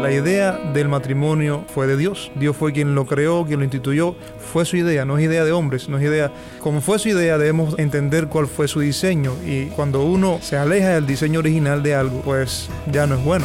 La idea del matrimonio fue de Dios. Dios fue quien lo creó, quien lo instituyó. Fue su idea, no es idea de hombres, no es idea. Como fue su idea, debemos entender cuál fue su diseño. Y cuando uno se aleja del diseño original de algo, pues ya no es bueno.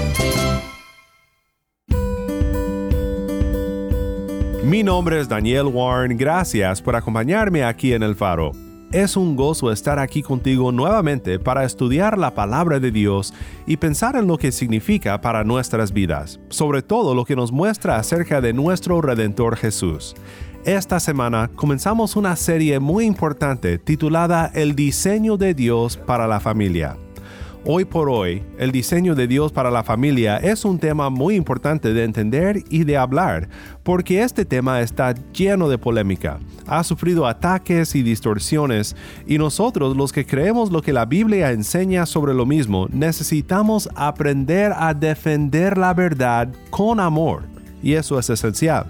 Mi nombre es Daniel Warren, gracias por acompañarme aquí en El Faro. Es un gozo estar aquí contigo nuevamente para estudiar la palabra de Dios y pensar en lo que significa para nuestras vidas, sobre todo lo que nos muestra acerca de nuestro Redentor Jesús. Esta semana comenzamos una serie muy importante titulada El diseño de Dios para la familia. Hoy por hoy, el diseño de Dios para la familia es un tema muy importante de entender y de hablar, porque este tema está lleno de polémica, ha sufrido ataques y distorsiones, y nosotros los que creemos lo que la Biblia enseña sobre lo mismo, necesitamos aprender a defender la verdad con amor, y eso es esencial.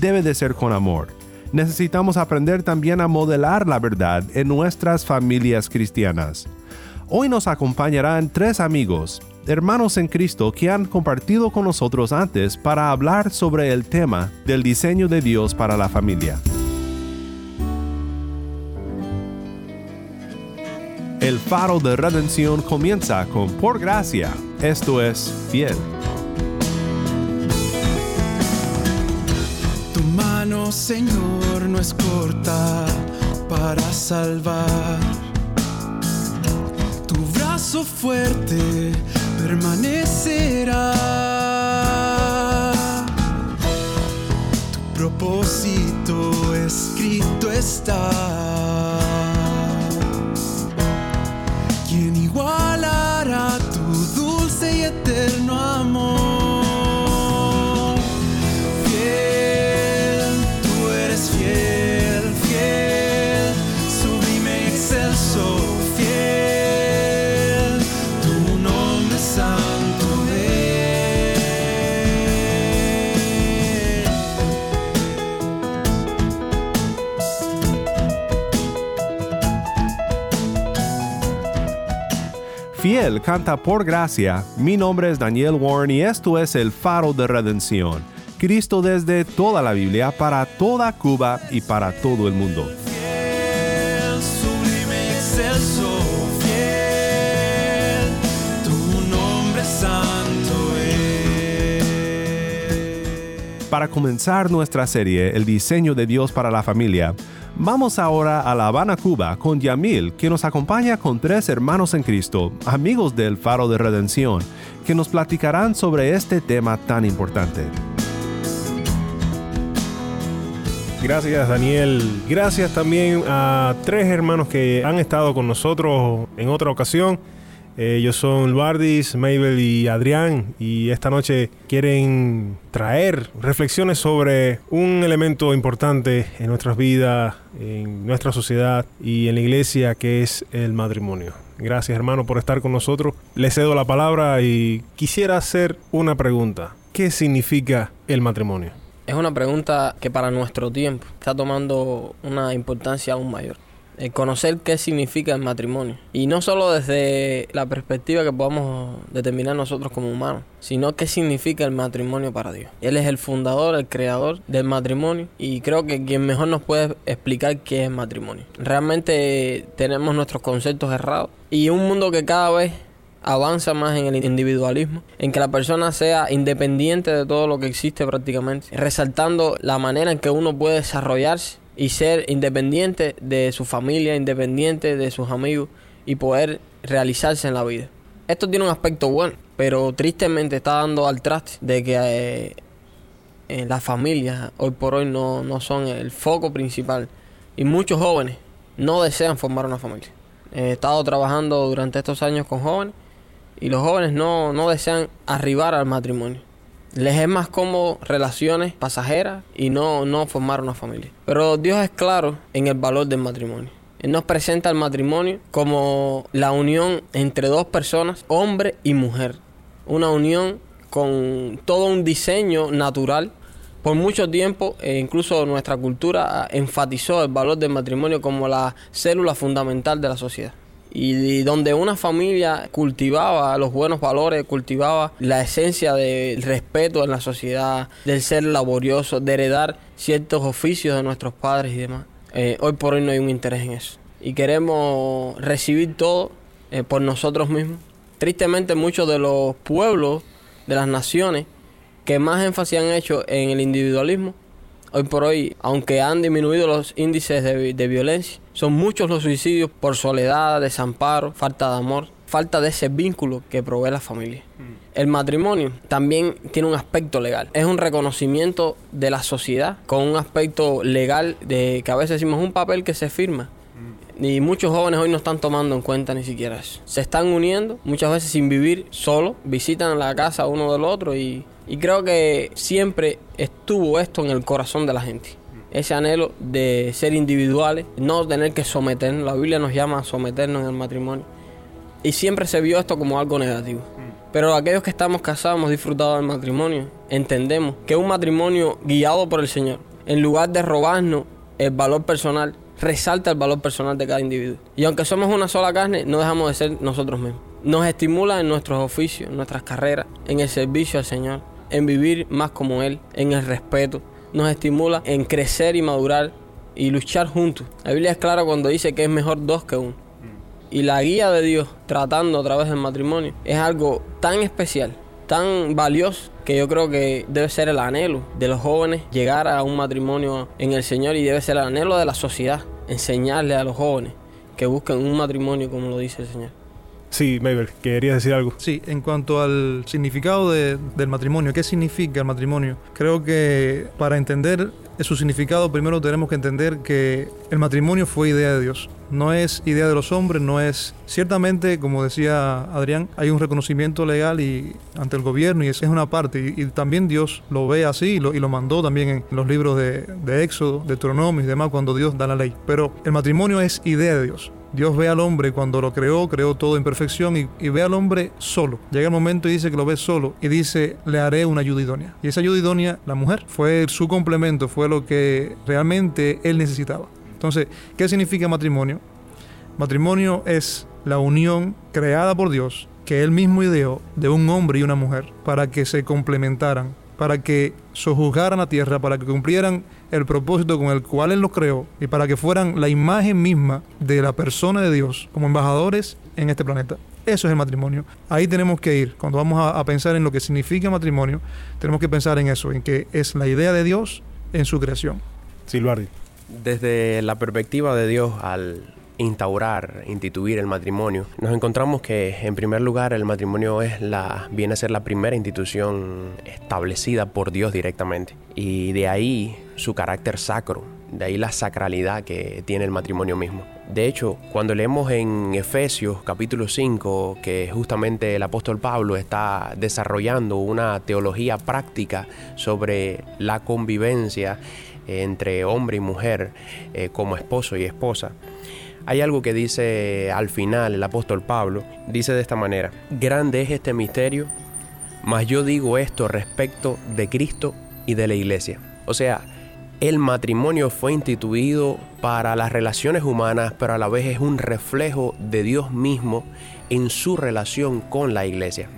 Debe de ser con amor. Necesitamos aprender también a modelar la verdad en nuestras familias cristianas. Hoy nos acompañarán tres amigos, hermanos en Cristo que han compartido con nosotros antes para hablar sobre el tema del diseño de Dios para la familia. El faro de redención comienza con por gracia, esto es fiel. Tu mano, Señor, no es corta para salvar brazo fuerte permanecerá. Tu propósito escrito está. ¿Quién igualará tu dulce y eterno amor? Canta por gracia. Mi nombre es Daniel Warren y esto es el faro de redención. Cristo desde toda la Biblia para toda Cuba y para todo el mundo. Para comenzar nuestra serie El diseño de Dios para la familia, Vamos ahora a La Habana, Cuba, con Yamil, que nos acompaña con tres hermanos en Cristo, amigos del Faro de Redención, que nos platicarán sobre este tema tan importante. Gracias Daniel. Gracias también a tres hermanos que han estado con nosotros en otra ocasión ellos son Bardis, Mabel y Adrián y esta noche quieren traer reflexiones sobre un elemento importante en nuestras vidas, en nuestra sociedad y en la iglesia que es el matrimonio. Gracias hermano por estar con nosotros. Les cedo la palabra y quisiera hacer una pregunta. ¿Qué significa el matrimonio? Es una pregunta que para nuestro tiempo está tomando una importancia aún mayor el conocer qué significa el matrimonio. Y no solo desde la perspectiva que podamos determinar nosotros como humanos, sino qué significa el matrimonio para Dios. Él es el fundador, el creador del matrimonio y creo que quien mejor nos puede explicar qué es matrimonio. Realmente tenemos nuestros conceptos errados y un mundo que cada vez avanza más en el individualismo, en que la persona sea independiente de todo lo que existe prácticamente, resaltando la manera en que uno puede desarrollarse y ser independiente de su familia, independiente de sus amigos y poder realizarse en la vida. Esto tiene un aspecto bueno, pero tristemente está dando al traste de que eh, en las familias hoy por hoy no, no son el foco principal. Y muchos jóvenes no desean formar una familia. He estado trabajando durante estos años con jóvenes y los jóvenes no, no desean arribar al matrimonio. Les es más cómodo relaciones pasajeras y no, no formar una familia. Pero Dios es claro en el valor del matrimonio. Él nos presenta el matrimonio como la unión entre dos personas, hombre y mujer. Una unión con todo un diseño natural. Por mucho tiempo, e incluso nuestra cultura enfatizó el valor del matrimonio como la célula fundamental de la sociedad. Y, donde una familia cultivaba los buenos valores, cultivaba la esencia del respeto en la sociedad, del ser laborioso, de heredar ciertos oficios de nuestros padres y demás. Eh, hoy por hoy no hay un interés en eso. Y queremos recibir todo eh, por nosotros mismos. Tristemente muchos de los pueblos, de las naciones, que más énfasis han hecho en el individualismo, hoy por hoy, aunque han disminuido los índices de, de violencia, son muchos los suicidios por soledad, desamparo, falta de amor, falta de ese vínculo que provee la familia. El matrimonio también tiene un aspecto legal. Es un reconocimiento de la sociedad con un aspecto legal de que a veces decimos un papel que se firma. Y muchos jóvenes hoy no están tomando en cuenta ni siquiera eso. Se están uniendo, muchas veces sin vivir solo, visitan la casa uno del otro y, y creo que siempre estuvo esto en el corazón de la gente. Ese anhelo de ser individuales, no tener que someternos. La Biblia nos llama a someternos en el matrimonio. Y siempre se vio esto como algo negativo. Pero aquellos que estamos casados hemos disfrutado del matrimonio. Entendemos que un matrimonio guiado por el Señor, en lugar de robarnos el valor personal, resalta el valor personal de cada individuo. Y aunque somos una sola carne, no dejamos de ser nosotros mismos. Nos estimula en nuestros oficios, en nuestras carreras, en el servicio al Señor, en vivir más como Él, en el respeto. Nos estimula en crecer y madurar y luchar juntos. La Biblia es clara cuando dice que es mejor dos que uno. Y la guía de Dios tratando a través del matrimonio es algo tan especial, tan valioso, que yo creo que debe ser el anhelo de los jóvenes llegar a un matrimonio en el Señor y debe ser el anhelo de la sociedad, enseñarle a los jóvenes que busquen un matrimonio como lo dice el Señor. Sí, Mabel, ¿querías decir algo? Sí, en cuanto al significado de, del matrimonio, ¿qué significa el matrimonio? Creo que para entender su significado primero tenemos que entender que el matrimonio fue idea de Dios. No es idea de los hombres, no es... Ciertamente, como decía Adrián, hay un reconocimiento legal y ante el gobierno y esa es una parte. Y, también Dios lo ve así y lo, y lo mandó también en los libros de, de Éxodo, de Deuteronomio y demás cuando Dios da la ley. Pero el matrimonio es idea de Dios. Dios ve al hombre cuando lo creó, creó todo en perfección y, ve al hombre solo. Llega el momento y dice que lo ve solo y dice, le haré una ayuda idónea. Y esa ayuda idónea, la mujer, fue su complemento, fue lo que realmente él necesitaba. Entonces, ¿qué significa matrimonio? Matrimonio es la unión creada por Dios, que él mismo ideó, de un hombre y una mujer, para que se complementaran, para que sojuzgaran la tierra, para que cumplieran el propósito con el cual Él los creó y para que fueran la imagen misma de la persona de Dios como embajadores en este planeta. Eso es el matrimonio. Ahí tenemos que ir. Cuando vamos a, a pensar en lo que significa matrimonio, tenemos que pensar en eso, en que es la idea de Dios en su creación. Silvardi. Desde la perspectiva de Dios al instaurar, instituir el matrimonio, nos encontramos que en primer lugar el matrimonio es la viene a ser la primera institución establecida por Dios directamente y de ahí su carácter sacro, de ahí la sacralidad que tiene el matrimonio mismo. De hecho, cuando leemos en Efesios capítulo 5 que justamente el apóstol Pablo está desarrollando una teología práctica sobre la convivencia entre hombre y mujer eh, como esposo y esposa, hay algo que dice al final el apóstol Pablo, dice de esta manera, grande es este misterio, mas yo digo esto respecto de Cristo y de la iglesia. O sea, el matrimonio fue instituido para las relaciones humanas, pero a la vez es un reflejo de Dios mismo en su relación con la iglesia.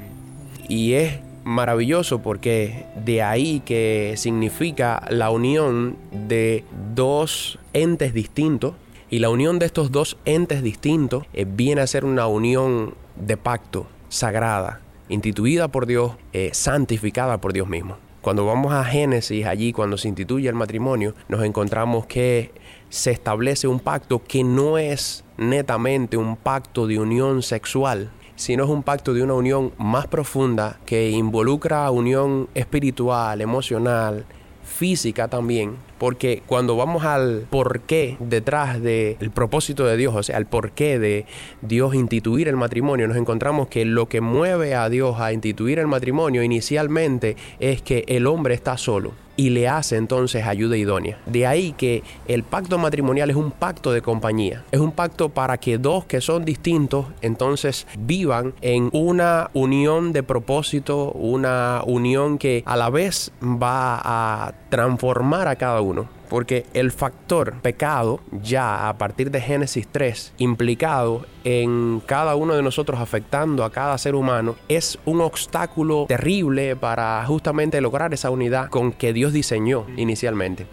Y es maravilloso porque de ahí que significa la unión de dos entes distintos y la unión de estos dos entes distintos eh, viene a ser una unión de pacto sagrada, instituida por Dios, eh, santificada por Dios mismo. Cuando vamos a Génesis, allí cuando se instituye el matrimonio, nos encontramos que se establece un pacto que no es netamente un pacto de unión sexual, sino es un pacto de una unión más profunda que involucra unión espiritual, emocional, física también, porque cuando vamos al porqué detrás del propósito de Dios, o sea, el porqué de Dios instituir el matrimonio, nos encontramos que lo que mueve a Dios a instituir el matrimonio inicialmente es que el hombre está solo y le hace entonces ayuda idónea. De ahí que el pacto matrimonial es un pacto de compañía. Es un pacto para que dos que son distintos entonces vivan en una unión de propósito, una unión que a la vez va a transformar a cada uno. Porque el factor pecado, ya a partir de Génesis 3, implicado en cada uno de nosotros, afectando a cada ser humano, es un obstáculo terrible para justamente lograr esa unidad con que Dios diseñó inicialmente.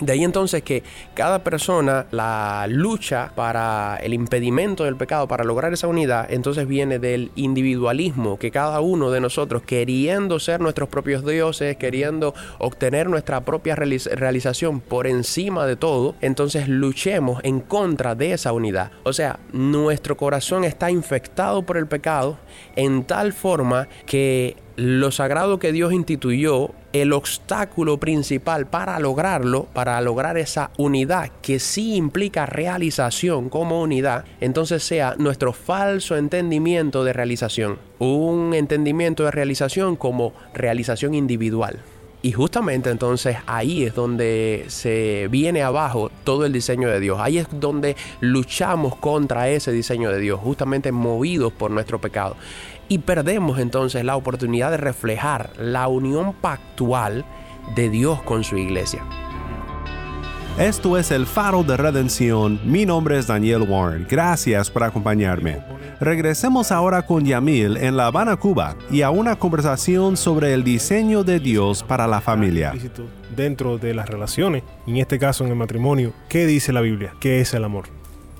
De ahí entonces que cada persona, la lucha para el impedimento del pecado, para lograr esa unidad, entonces viene del individualismo, que cada uno de nosotros, queriendo ser nuestros propios dioses, queriendo obtener nuestra propia realización por encima de todo, entonces luchemos en contra de esa unidad. O sea, nuestro corazón está infectado por el pecado en tal forma que lo sagrado que Dios instituyó, el obstáculo principal para lograrlo, para lograr esa unidad que sí implica realización como unidad, entonces sea nuestro falso entendimiento de realización, un entendimiento de realización como realización individual. Y justamente entonces ahí es donde se viene abajo todo el diseño de Dios. Ahí es donde luchamos contra ese diseño de Dios, justamente movidos por nuestro pecado y perdemos entonces la oportunidad de reflejar la unión pactual de Dios con su iglesia. Esto es el faro de redención. Mi nombre es Daniel Warren. Gracias por acompañarme. Regresemos ahora con Yamil en La Habana, Cuba, y a una conversación sobre el diseño de Dios para la familia. Dentro de las relaciones, en este caso en el matrimonio, ¿qué dice la Biblia? ¿Qué es el amor?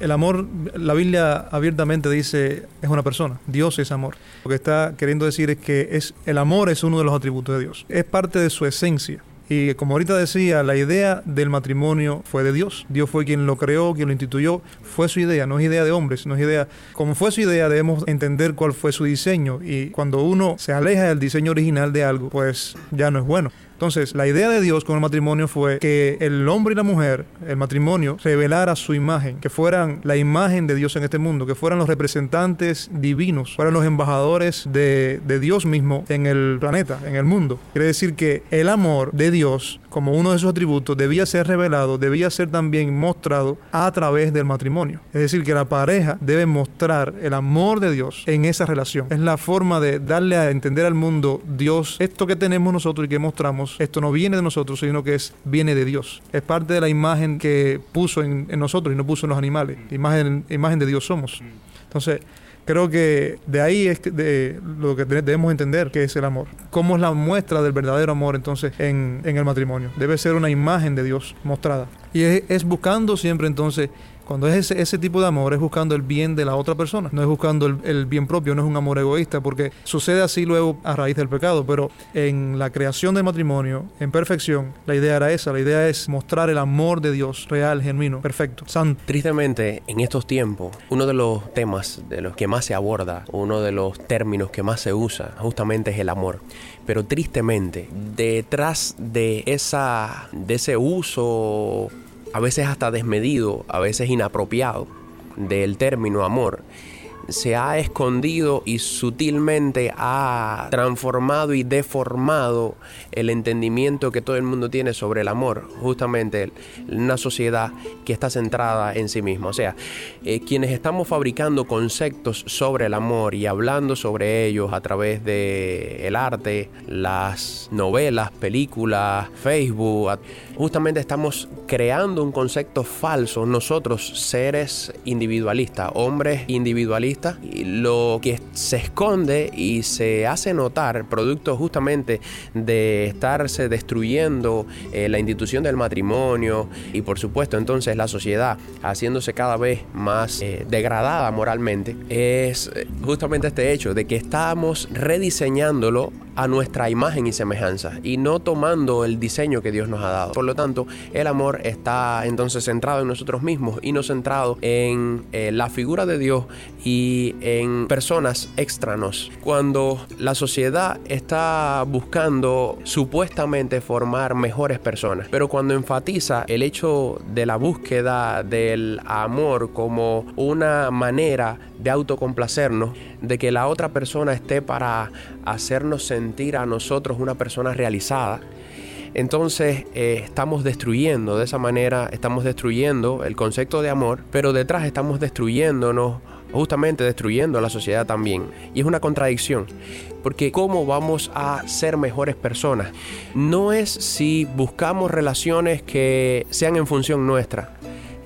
El amor, la Biblia abiertamente dice, es una persona. Dios es amor. Lo que está queriendo decir es que es, el amor es uno de los atributos de Dios. Es parte de su esencia. Y como ahorita decía, la idea del matrimonio fue de Dios. Dios fue quien lo creó, quien lo instituyó. Fue su idea, no es idea de hombres, no es idea. Como fue su idea, debemos entender cuál fue su diseño. Y cuando uno se aleja del diseño original de algo, pues ya no es bueno. Entonces, la idea de Dios con el matrimonio fue que el hombre y la mujer, el matrimonio, revelara su imagen, que fueran la imagen de Dios en este mundo, que fueran los representantes divinos, fueran los embajadores de, Dios mismo en el planeta, en el mundo. Quiere decir que el amor de Dios, como uno de sus atributos, debía ser revelado, debía ser también mostrado a través del matrimonio. Es decir, que la pareja debe mostrar el amor de Dios en esa relación. Es la forma de darle a entender al mundo, Dios, esto que tenemos nosotros y que mostramos, esto no viene de nosotros, sino que es, viene de Dios. Es parte de la imagen que puso en, nosotros y no puso en los animales. Imagen, imagen de Dios somos. Entonces, creo que de ahí es de lo que debemos entender que es el amor. ¿Cómo es la muestra del verdadero amor entonces en, el matrimonio? Debe ser una imagen de Dios mostrada. Y es buscando siempre entonces cuando es ese, tipo de amor, es buscando el bien de la otra persona, no es buscando el, bien propio, no es un amor egoísta, porque sucede así luego a raíz del pecado, pero en la creación del matrimonio, en perfección, la idea era esa, la idea es mostrar el amor de Dios real, genuino, perfecto, santo. Tristemente, en estos tiempos, uno de los temas de los que más se aborda, uno de los términos que más se usa, justamente es el amor. Pero tristemente, detrás de, esa, de ese uso a veces hasta desmedido, a veces inapropiado del término amor, se ha escondido y sutilmente ha transformado y deformado el entendimiento que todo el mundo tiene sobre el amor, justamente una sociedad que está centrada en sí misma. O sea, eh, quienes estamos fabricando conceptos sobre el amor y hablando sobre ellos a través de el arte, las novelas, películas, Facebook, justamente estamos creando un concepto falso nosotros seres individualistas, hombres individualistas lo que se esconde y se hace notar, producto justamente de estarse destruyendo eh, la institución del matrimonio y por supuesto entonces la sociedad haciéndose cada vez más eh, degradada moralmente, es eh, justamente este hecho de que estamos rediseñándolo a nuestra imagen y semejanza y no tomando el diseño que Dios nos ha dado. Por lo tanto, el amor está entonces centrado en nosotros mismos y no centrado en eh, la figura de Dios y en personas extranos. Cuando la sociedad está buscando supuestamente formar mejores personas, pero cuando enfatiza el hecho de la búsqueda del amor como una manera de autocomplacernos, de que la otra persona esté para hacernos sentir a nosotros una persona realizada, entonces eh, estamos destruyendo, de esa manera estamos destruyendo el concepto de amor, pero detrás estamos destruyéndonos justamente destruyendo a la sociedad también. Y es una contradicción, porque ¿cómo vamos a ser mejores personas? No es si buscamos relaciones que sean en función nuestra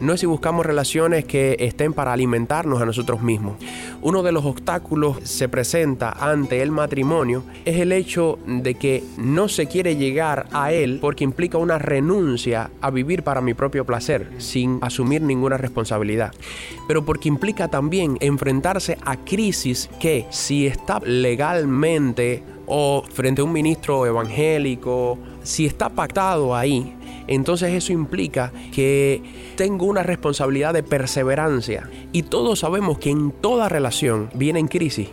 no es si buscamos relaciones que estén para alimentarnos a nosotros mismos. Uno de los obstáculos se presenta ante el matrimonio es el hecho de que no se quiere llegar a él porque implica una renuncia a vivir para mi propio placer sin asumir ninguna responsabilidad. Pero porque implica también enfrentarse a crisis que si está legalmente o frente a un ministro evangélico, si está pactado ahí, entonces eso implica que tengo una responsabilidad de perseverancia. Y todos sabemos que en toda relación viene en crisis.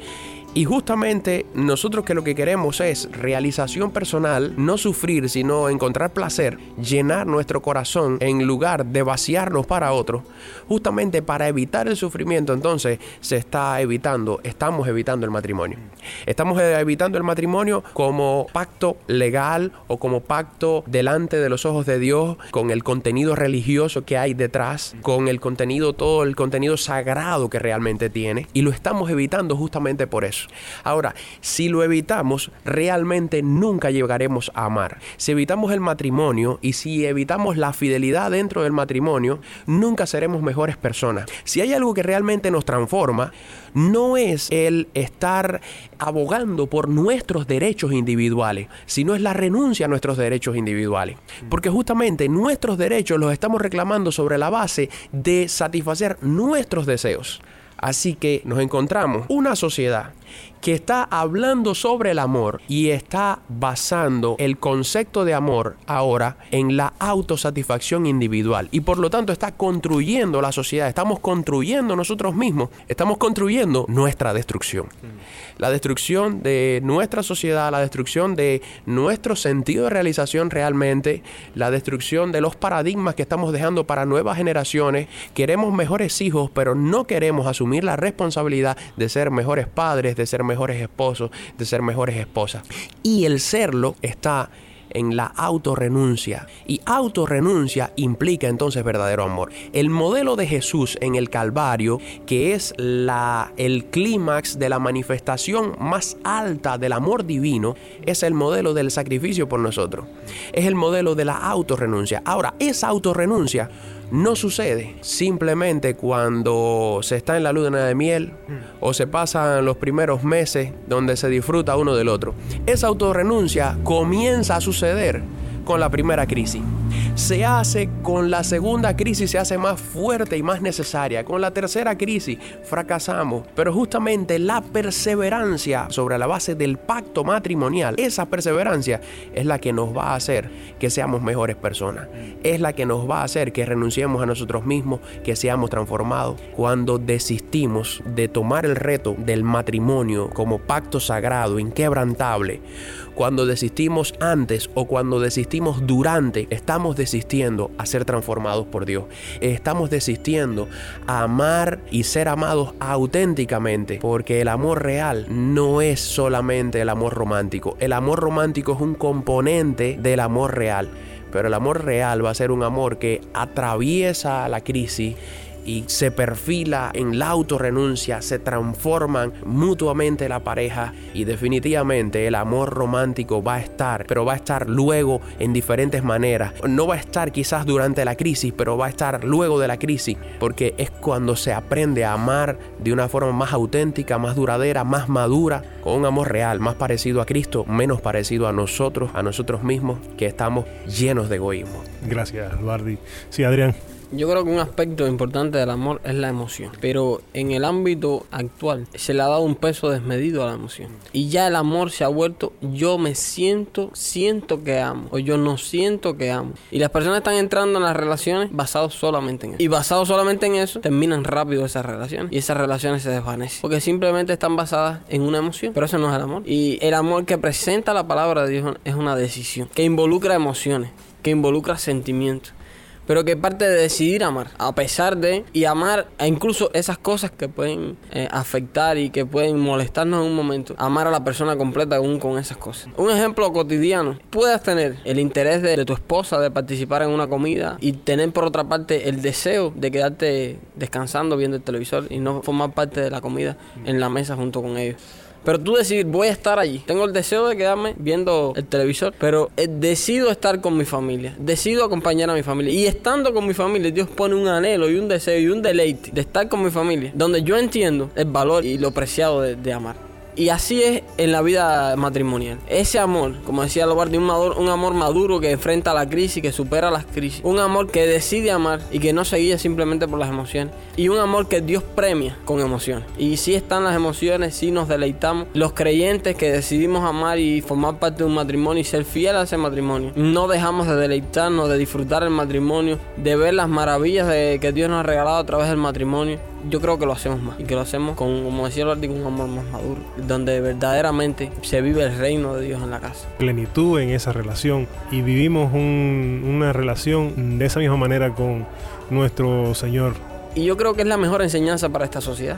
Y justamente nosotros que lo que queremos es realización personal, no sufrir, sino encontrar placer, llenar nuestro corazón en lugar de vaciarnos para otros, justamente para evitar el sufrimiento, entonces se está evitando, estamos evitando el matrimonio. Estamos evitando el matrimonio como pacto legal o como pacto delante de los ojos de Dios, con el contenido religioso que hay detrás, con el contenido, todo el contenido sagrado que realmente tiene, y lo estamos evitando justamente por eso. Ahora, si lo evitamos, realmente nunca llegaremos a amar. Si evitamos el matrimonio y si evitamos la fidelidad dentro del matrimonio, nunca seremos mejores personas. Si hay algo que realmente nos transforma, no es el estar abogando por nuestros derechos individuales, sino es la renuncia a nuestros derechos individuales. Porque justamente nuestros derechos los estamos reclamando sobre la base de satisfacer nuestros deseos. Así que nos encontramos una sociedad que está hablando sobre el amor y está basando el concepto de amor ahora en la autosatisfacción individual y por lo tanto está construyendo la sociedad, estamos construyendo nosotros mismos, estamos construyendo nuestra destrucción. La destrucción de nuestra sociedad, la destrucción de nuestro sentido de realización realmente, la destrucción de los paradigmas que estamos dejando para nuevas generaciones. Queremos mejores hijos, pero no queremos asumir la responsabilidad de ser mejores padres, de ser mejores esposos, de ser mejores esposas. Y el serlo está en la autorrenuncia. Y autorrenuncia implica entonces verdadero amor. El modelo de Jesús en el Calvario, que es la, el clímax de la manifestación más alta del amor divino, es el modelo del sacrificio por nosotros. Es el modelo de la autorrenuncia. Ahora, esa autorrenuncia no sucede simplemente cuando se está en la luna de miel o se pasan los primeros meses donde se disfruta uno del otro. Esa autorrenuncia comienza a suceder con la primera crisis se hace con la segunda crisis, se hace más fuerte y más necesaria. Con la tercera crisis fracasamos. Pero justamente la perseverancia sobre la base del pacto matrimonial, esa perseverancia es la que nos va a hacer que seamos mejores personas. Es la que nos va a hacer que renunciemos a nosotros mismos, que seamos transformados. Cuando desistimos de tomar el reto del matrimonio como pacto sagrado, inquebrantable, cuando desistimos antes o cuando desistimos durante, estamos desistiendo a ser transformados por Dios. Estamos desistiendo a amar y ser amados auténticamente, porque el amor real no es solamente el amor romántico. El amor romántico es un componente del amor real. Pero el amor real va a ser un amor que atraviesa la crisis y se perfila en la autorrenuncia, se transforman mutuamente la pareja y definitivamente el amor romántico va a estar, pero va a estar luego en diferentes maneras. No va a estar quizás durante la crisis, pero va a estar luego de la crisis, porque es cuando se aprende a amar de una forma más auténtica, más duradera, más madura, con un amor real, más parecido a Cristo, menos parecido a nosotros, a nosotros mismos, que estamos llenos de egoísmo. Gracias, Bardi. Sí, Adrián. Yo creo que un aspecto importante del amor es la emoción, pero en el ámbito actual se le ha dado un peso desmedido a la emoción. Y ya el amor se ha vuelto yo me siento, siento que amo, o yo no siento que amo. Y las personas están entrando en las relaciones basados solamente en eso. Y basados solamente en eso, terminan rápido esas relaciones y esas relaciones se desvanecen. Porque simplemente están basadas en una emoción, pero eso no es el amor. Y el amor que presenta la palabra de Dios es una decisión que involucra emociones, que involucra sentimientos pero que parte de decidir amar, a pesar de, y amar a incluso esas cosas que pueden eh, afectar y que pueden molestarnos en un momento, amar a la persona completa aún con esas cosas. Un ejemplo cotidiano, puedes tener el interés de tu esposa de participar en una comida y tener por otra parte el deseo de quedarte descansando viendo el televisor y no formar parte de la comida en la mesa junto con ellos. Pero tú decidir, voy a estar allí. Tengo el deseo de quedarme viendo el televisor, pero eh, decido estar con mi familia. Decido acompañar a mi familia. Y estando con mi familia, Dios pone un anhelo y un deseo y un deleite de estar con mi familia, donde yo entiendo el valor y lo preciado de, de amar. Y así es en la vida matrimonial. Ese amor, como decía Lobardi, un, un amor maduro que enfrenta la crisis, que supera las crisis. Un amor que decide amar y que no se guía simplemente por las emociones. Y un amor que Dios premia con emociones. Y si están las emociones, si nos deleitamos. Los creyentes que decidimos amar y formar parte de un matrimonio y ser fiel a ese matrimonio. No dejamos de deleitarnos, de disfrutar el matrimonio, de ver las maravillas de, que Dios nos ha regalado a través del matrimonio yo creo que lo hacemos más y que lo hacemos con, como decía Lordi, con un amor más maduro, donde verdaderamente se vive el reino de Dios en la casa. Plenitud en esa relación y vivimos un, una relación de esa misma manera con nuestro Señor. Y yo creo que es la mejor enseñanza para esta sociedad.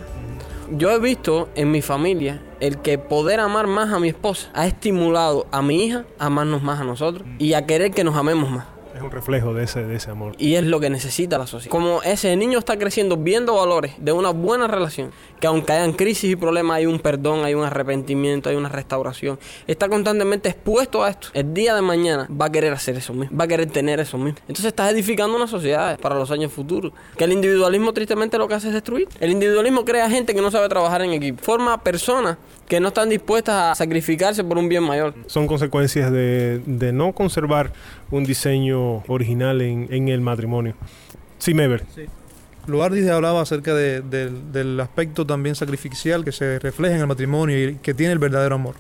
Yo he visto en mi familia el que poder amar más a mi esposa ha estimulado a mi hija a amarnos más a nosotros y a querer que nos amemos más. Es un reflejo de ese, de ese amor. Y es lo que necesita la sociedad. Como ese niño está creciendo viendo valores de una buena relación, que aunque hayan crisis y problemas, hay un perdón, hay un arrepentimiento, hay una restauración. Está constantemente expuesto a esto. El día de mañana va a querer hacer eso mismo, va a querer tener eso mismo. Entonces estás edificando una sociedad para los años futuros. Que el individualismo tristemente lo que hace es destruir. El individualismo crea gente que no sabe trabajar en equipo. Forma personas que no están dispuestas a sacrificarse por un bien mayor. Son consecuencias de, de no conservar un diseño original en, el matrimonio. Sí, Meber. Sí. Luardis hablaba acerca de, de, del aspecto también sacrificial que se refleja en el matrimonio y que tiene el verdadero amor.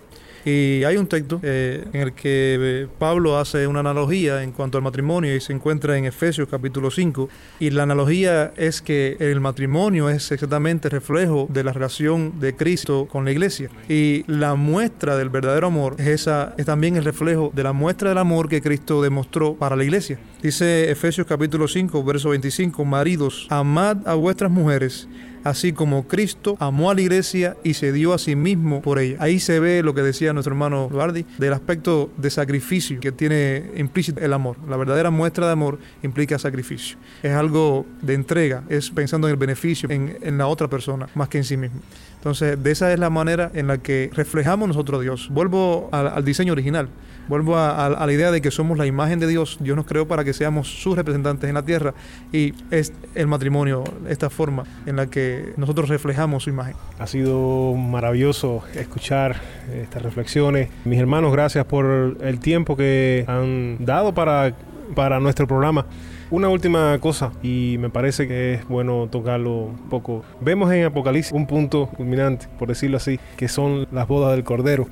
Y hay un texto eh, en el que eh, Pablo hace una analogía en cuanto al matrimonio y se encuentra en Efesios capítulo 5. Y la analogía es que el matrimonio es exactamente reflejo de la relación de Cristo con la iglesia. Y la muestra del verdadero amor es, es también el reflejo de la muestra del amor que Cristo demostró para la iglesia. Dice Efesios capítulo 5, verso 25, maridos, amad a vuestras mujeres así como Cristo amó a la iglesia y se dio a sí mismo por ella. Ahí se ve lo que decía nuestro hermano Bardi del aspecto de sacrificio que tiene implícito el amor. La verdadera muestra de amor implica sacrificio. Es algo de entrega, es pensando en el beneficio, en, en la otra persona, más que en sí mismo. Entonces, de esa es la manera en la que reflejamos nosotros a Dios. Vuelvo al, diseño original. Vuelvo a, a, a, la idea de que somos la imagen de Dios. Dios nos creó para que seamos sus representantes en la tierra. Y es el matrimonio, esta forma en la que nosotros reflejamos su imagen. Ha sido maravilloso escuchar estas reflexiones. Mis hermanos, gracias por el tiempo que han dado para, para nuestro programa. Una última cosa, y me parece que es bueno tocarlo un poco. Vemos en Apocalipsis un punto culminante, por decirlo así, que son las bodas del Cordero.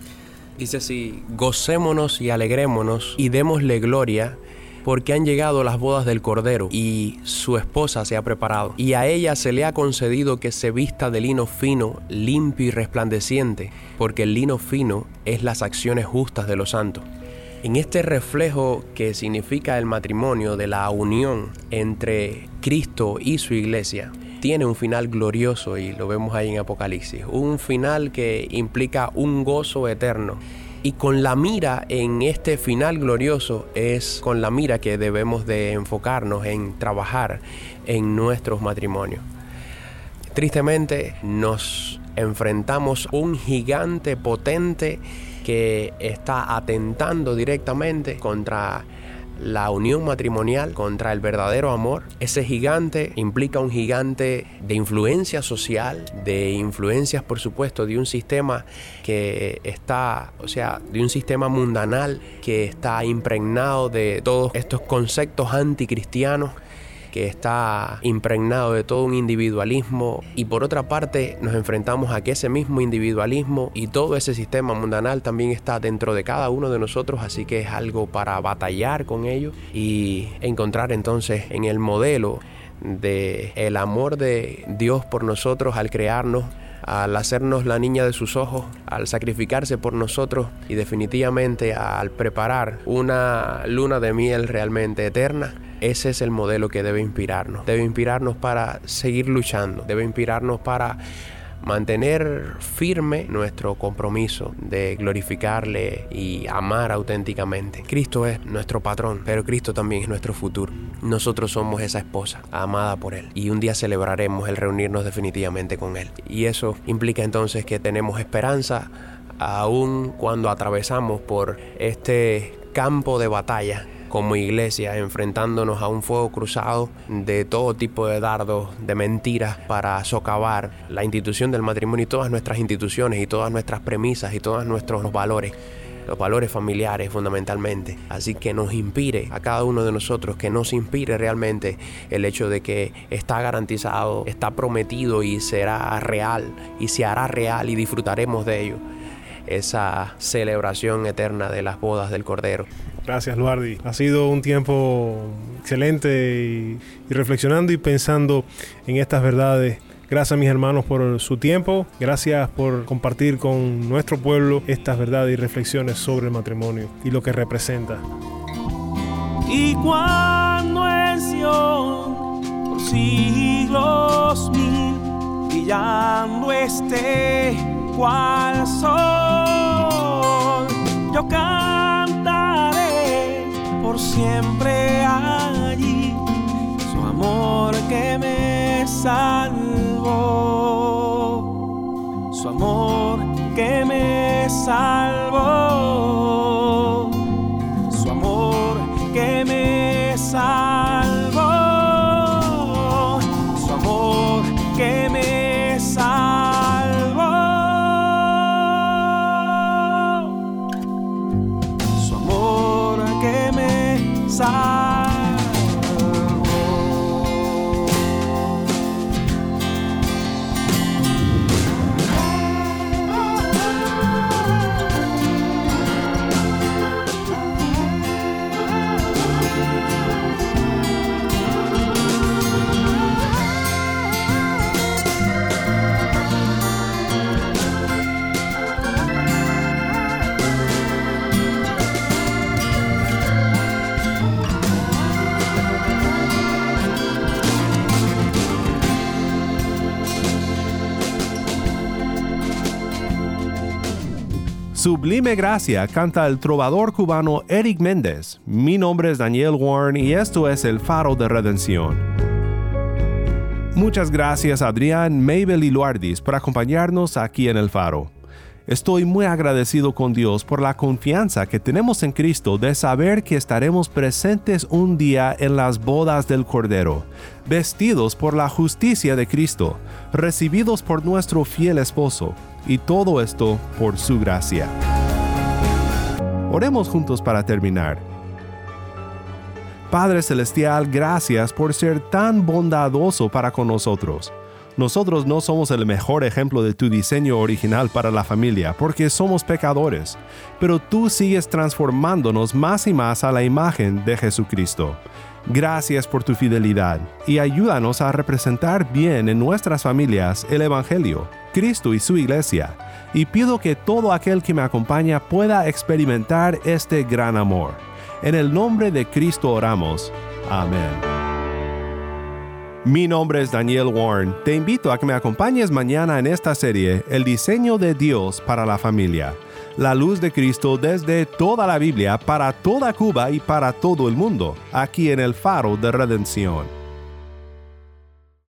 Dice así, gocémonos y alegrémonos y démosle gloria porque han llegado las bodas del Cordero y su esposa se ha preparado. Y a ella se le ha concedido que se vista de lino fino, limpio y resplandeciente, porque el lino fino es las acciones justas de los santos. En este reflejo que significa el matrimonio de la unión entre Cristo y su iglesia, tiene un final glorioso y lo vemos ahí en Apocalipsis. Un final que implica un gozo eterno. Y con la mira en este final glorioso es con la mira que debemos de enfocarnos en trabajar en nuestros matrimonios. Tristemente nos enfrentamos un gigante potente que está atentando directamente contra la unión matrimonial contra el verdadero amor. Ese gigante implica un gigante de influencia social, de influencias por supuesto de un sistema que está, o sea, de un sistema mundanal que está impregnado de todos estos conceptos anticristianos que está impregnado de todo un individualismo y por otra parte nos enfrentamos a que ese mismo individualismo y todo ese sistema mundanal también está dentro de cada uno de nosotros, así que es algo para batallar con ello y encontrar entonces en el modelo de el amor de Dios por nosotros al crearnos al hacernos la niña de sus ojos, al sacrificarse por nosotros y definitivamente al preparar una luna de miel realmente eterna, ese es el modelo que debe inspirarnos. Debe inspirarnos para seguir luchando, debe inspirarnos para mantener firme nuestro compromiso de glorificarle y amar auténticamente. Cristo es nuestro patrón, pero Cristo también es nuestro futuro. Nosotros somos esa esposa amada por Él y un día celebraremos el reunirnos definitivamente con Él. Y eso implica entonces que tenemos esperanza aun cuando atravesamos por este campo de batalla como iglesia enfrentándonos a un fuego cruzado de todo tipo de dardos, de mentiras para socavar la institución del matrimonio y todas nuestras instituciones y todas nuestras premisas y todos nuestros valores los valores familiares fundamentalmente. Así que nos inspire a cada uno de nosotros, que nos inspire realmente el hecho de que está garantizado, está prometido y será real y se hará real y disfrutaremos de ello. Esa celebración eterna de las bodas del Cordero. Gracias, Luardi. Ha sido un tiempo excelente y, reflexionando y pensando en estas verdades. Gracias mis hermanos por su tiempo. Gracias por compartir con nuestro pueblo estas verdades y reflexiones sobre el matrimonio y lo que representa. Y cuando es por siglos mil, brillando este cual sol, yo siempre allí, su amor que me salvó, su amor que me salvó, Sublime Gracia canta el trovador cubano Eric Méndez. Mi nombre es Daniel Warren y esto es El Faro de Redención. Muchas gracias Adrián, Mabel y Luardis por acompañarnos aquí en El Faro. Estoy muy agradecido con Dios por la confianza que tenemos en Cristo de saber que estaremos presentes un día en las bodas del Cordero, vestidos por la justicia de Cristo, recibidos por nuestro fiel esposo, y todo esto por su gracia. Oremos juntos para terminar. Padre Celestial, gracias por ser tan bondadoso para con nosotros. Nosotros no somos el mejor ejemplo de tu diseño original para la familia porque somos pecadores, pero tú sigues transformándonos más y más a la imagen de Jesucristo. Gracias por tu fidelidad y ayúdanos a representar bien en nuestras familias el Evangelio, Cristo y su iglesia. Y pido que todo aquel que me acompaña pueda experimentar este gran amor. En el nombre de Cristo oramos. Amén. Mi nombre es Daniel Warren. Te invito a que me acompañes mañana en esta serie El diseño de Dios para la familia. La luz de Cristo desde toda la Biblia para toda Cuba y para todo el mundo, aquí en el faro de redención.